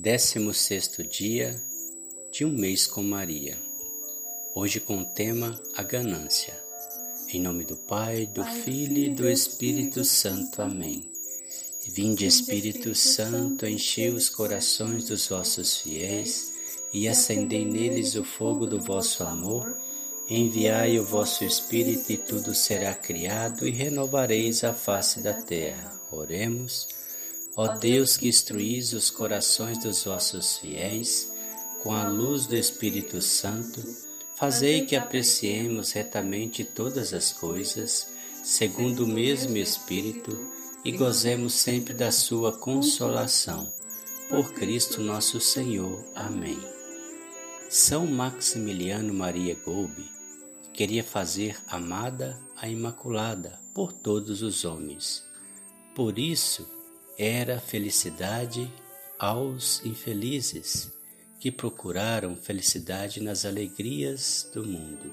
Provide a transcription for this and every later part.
Décimo sexto dia de um mês com Maria. Hoje com o tema a ganância. Em nome do Pai, do Filho e do Espírito Santo. Amém. Vinde Espírito Santo, enchei os corações dos vossos fiéis e acendei neles o fogo do vosso amor. Enviai o vosso Espírito e tudo será criado e renovareis a face da terra. Oremos. Ó Deus que instruís os corações dos vossos fiéis com a luz do Espírito Santo, fazei que apreciemos retamente todas as coisas, segundo o mesmo Espírito, e gozemos sempre da sua consolação. Por Cristo nosso Senhor. Amém. São Maximiliano Maria Golbe queria fazer amada a Imaculada por todos os homens. Por isso, era felicidade aos infelizes que procuraram felicidade nas alegrias do mundo.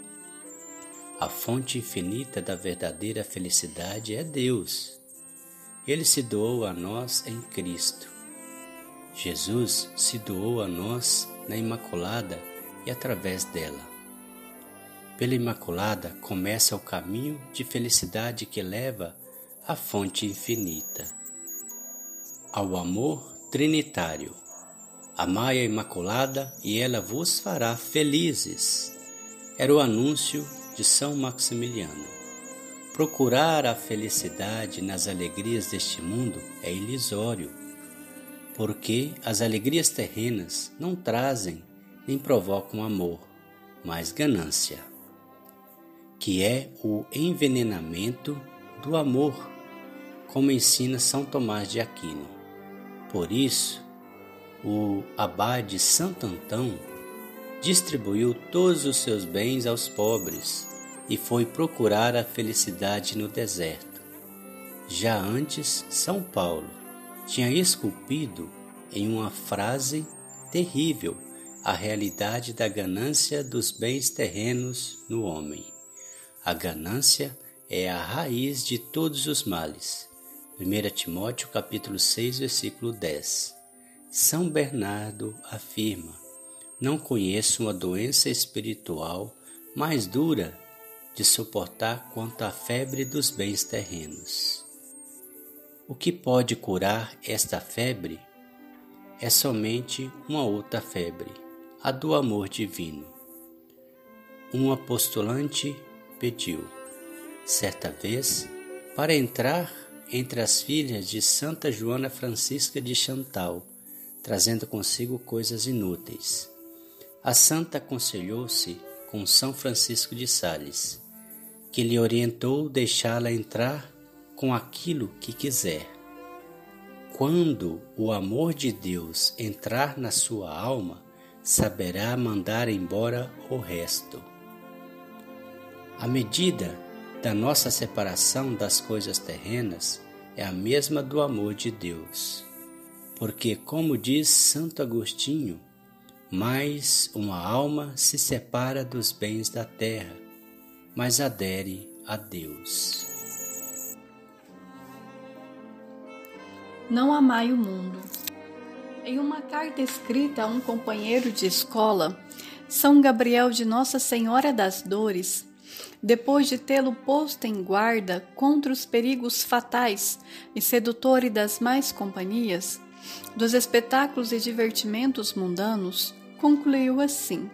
A fonte infinita da verdadeira felicidade é Deus. Ele se doou a nós em Cristo. Jesus se doou a nós na Imaculada e através dela. Pela Imaculada começa o caminho de felicidade que leva à fonte infinita ao amor trinitário. Amai a Imaculada e ela vos fará felizes. Era o anúncio de São Maximiliano. Procurar a felicidade nas alegrias deste mundo é ilusório, porque as alegrias terrenas não trazem nem provocam amor, mas ganância, que é o envenenamento do amor, como ensina São Tomás de Aquino. Por isso, o abade Santo Antão distribuiu todos os seus bens aos pobres e foi procurar a felicidade no deserto. Já antes, São Paulo tinha esculpido em uma frase terrível a realidade da ganância dos bens terrenos no homem. A ganância é a raiz de todos os males. 1 Timóteo capítulo 6, versículo 10. São Bernardo afirma: Não conheço uma doença espiritual mais dura de suportar quanto a febre dos bens terrenos. O que pode curar esta febre é somente uma outra febre, a do amor divino. Um apostolante pediu, certa vez, para entrar entre as filhas de Santa Joana Francisca de Chantal, trazendo consigo coisas inúteis. A santa aconselhou-se com São Francisco de Sales, que lhe orientou deixá-la entrar com aquilo que quiser. Quando o amor de Deus entrar na sua alma, saberá mandar embora o resto. À medida da nossa separação das coisas terrenas é a mesma do amor de Deus. Porque, como diz Santo Agostinho, mais uma alma se separa dos bens da terra, mas adere a Deus. Não amai o mundo. Em uma carta escrita a um companheiro de escola, São Gabriel de Nossa Senhora das Dores depois de tê-lo posto em guarda contra os perigos fatais e sedutores das mais companhias, dos espetáculos e divertimentos mundanos, concluiu assim: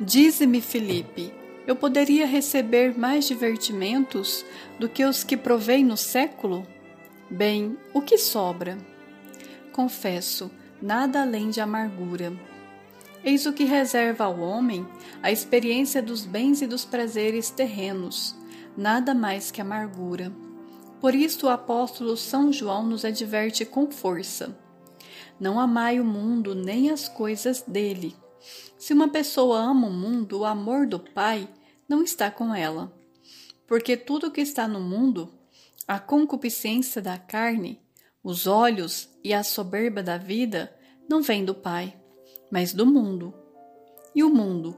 Dize-me, Felipe, eu poderia receber mais divertimentos do que os que provei no século? Bem, o que sobra? Confesso, nada além de amargura. Eis o que reserva ao homem a experiência dos bens e dos prazeres terrenos, nada mais que amargura. Por isto o apóstolo São João nos adverte com força: Não amai o mundo nem as coisas dele. Se uma pessoa ama o mundo, o amor do Pai não está com ela. Porque tudo que está no mundo, a concupiscência da carne, os olhos e a soberba da vida, não vem do Pai mas do mundo. E o mundo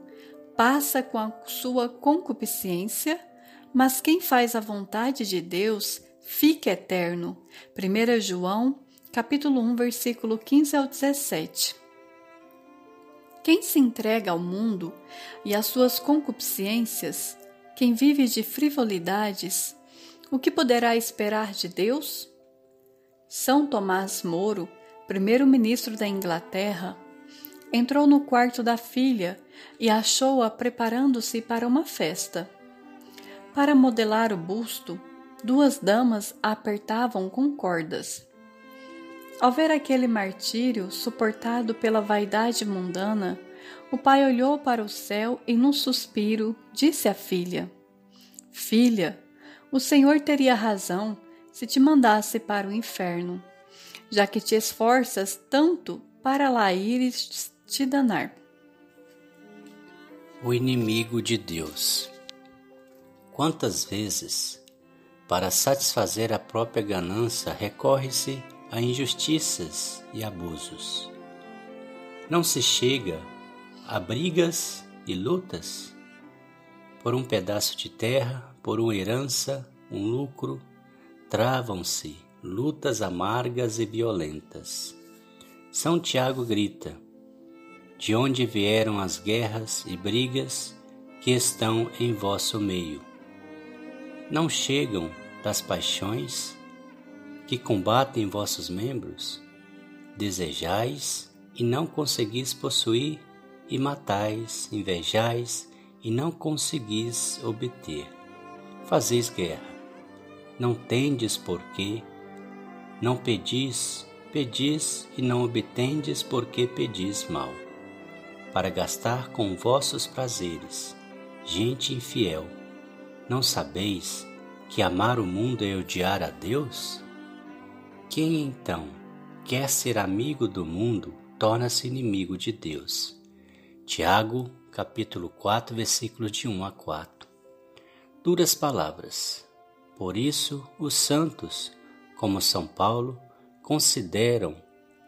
passa com a sua concupiscência, mas quem faz a vontade de Deus fica eterno. 1 João, capítulo 1, versículo 15 ao 17. Quem se entrega ao mundo e às suas concupiscências, quem vive de frivolidades, o que poderá esperar de Deus? São Tomás Moro, primeiro-ministro da Inglaterra, entrou no quarto da filha e achou-a preparando-se para uma festa. Para modelar o busto, duas damas a apertavam com cordas. Ao ver aquele martírio suportado pela vaidade mundana, o pai olhou para o céu e, num suspiro, disse à filha: Filha, o Senhor teria razão se te mandasse para o inferno, já que te esforças tanto para lá ires te danar. O inimigo de Deus. Quantas vezes, para satisfazer a própria ganância, recorre-se a injustiças e abusos. Não se chega a brigas e lutas por um pedaço de terra, por uma herança, um lucro, travam-se lutas amargas e violentas. São Tiago grita: De onde vieram as guerras e brigas que estão em vosso meio? Não chegam das paixões que combatem vossos membros? Desejais e não conseguis possuir, e matais, invejais e não conseguis obter. Fazeis guerra. Não tendes porquê, não pedis, pedis e não obtendes porque pedis mal, para gastar com vossos prazeres. Gente infiel, não sabeis que amar o mundo é odiar a Deus? Quem então quer ser amigo do mundo torna-se inimigo de Deus. Tiago, capítulo 4, versículos de 1 a 4. Duras palavras. Por isso, os santos, como São Paulo, consideram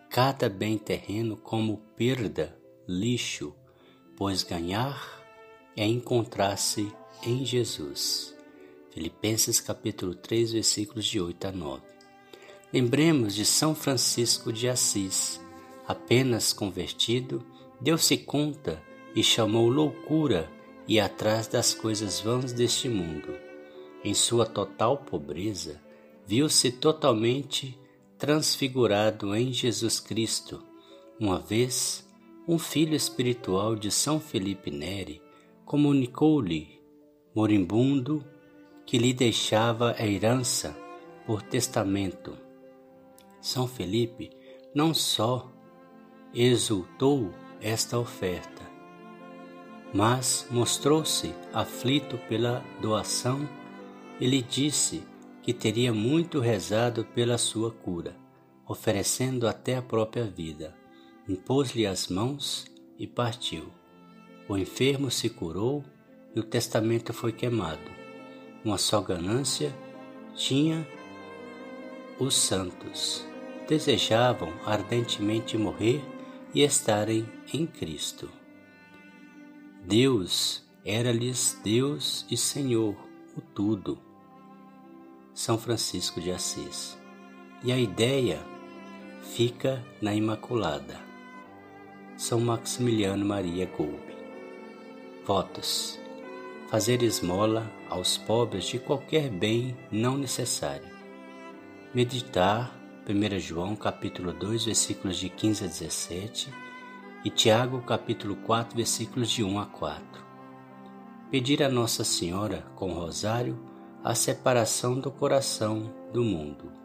cada bem terreno como perda, lixo, pois ganhar é encontrar-se em Jesus. Filipenses capítulo 3, versículos de 8 a 9. Lembremos de São Francisco de Assis, apenas convertido, deu-se conta e chamou loucura e atrás das coisas vãs deste mundo. Em sua total pobreza, viu-se totalmente transfigurado em Jesus Cristo. Uma vez, um filho espiritual de São Felipe Neri comunicou-lhe, moribundo, que lhe deixava a herança por testamento são Felipe não só exultou esta oferta, mas mostrou-se aflito pela doação e lhe disse que teria muito rezado pela sua cura, oferecendo até a própria vida. Impôs-lhe as mãos e partiu. O enfermo se curou e o testamento foi queimado. Uma só ganância tinha os santos desejavam ardentemente morrer e estarem em Cristo. Deus era-lhes Deus e Senhor, o tudo. São Francisco de Assis. E a ideia fica na Imaculada. São Maximiliano Maria Golbe. Votos: fazer esmola aos pobres de qualquer bem não necessário. Meditar 1 João capítulo 2, versículos de 15 a 17 e Tiago capítulo 4, versículos de 1 a 4. Pedir a Nossa Senhora com o rosário a separação do coração do mundo.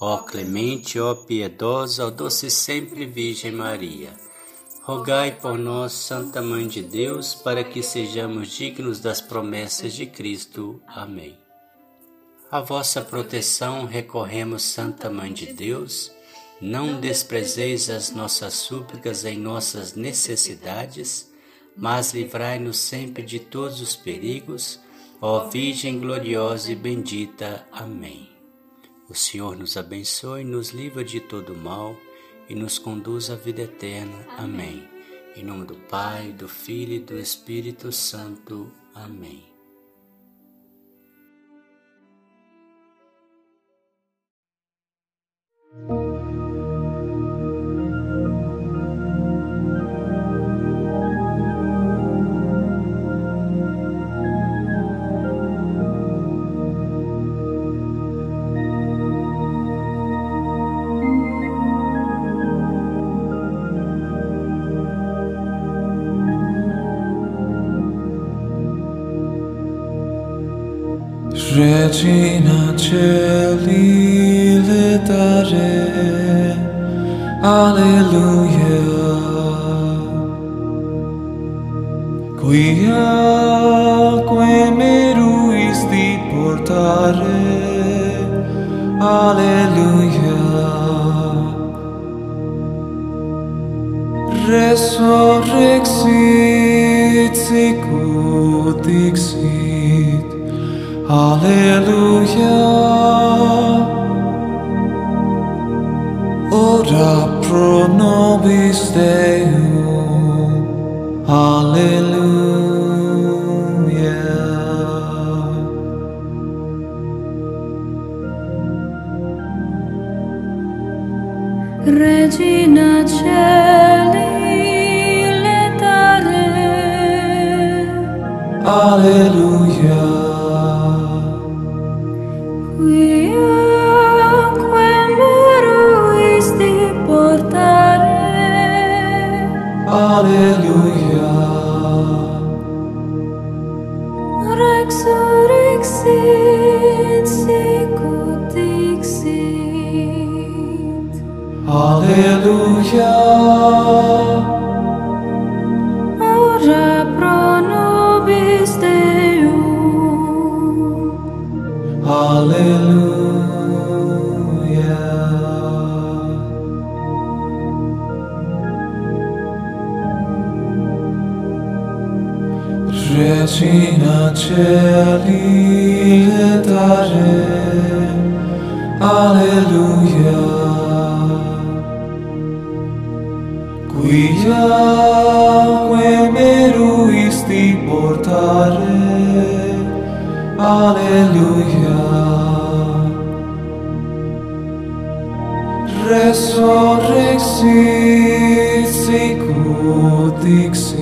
Ó clemente, ó piedosa, ó doce sempre Virgem Maria, rogai por nós, Santa Mãe de Deus, para que sejamos dignos das promessas de Cristo. Amém. A vossa proteção recorremos, Santa Mãe de Deus, não desprezeis as nossas súplicas em nossas necessidades, mas livrai-nos sempre de todos os perigos, ó Virgem gloriosa e bendita. Amém. O Senhor nos abençoe, nos livra de todo mal e nos conduz à vida eterna. Amém. Em nome do Pai, do Filho e do Espírito Santo. Amém. regina Celi letare alleluia. Quia que me ruisti portare. Alleluia. Resurrexit sicut dixit Alleluia. Ora pro nobis Deum. Alleluia. Regina Celi letare. Alleluia. cieli letare alleluia Guia que meruisti portare. Alleluia Resurrexit sicut dixit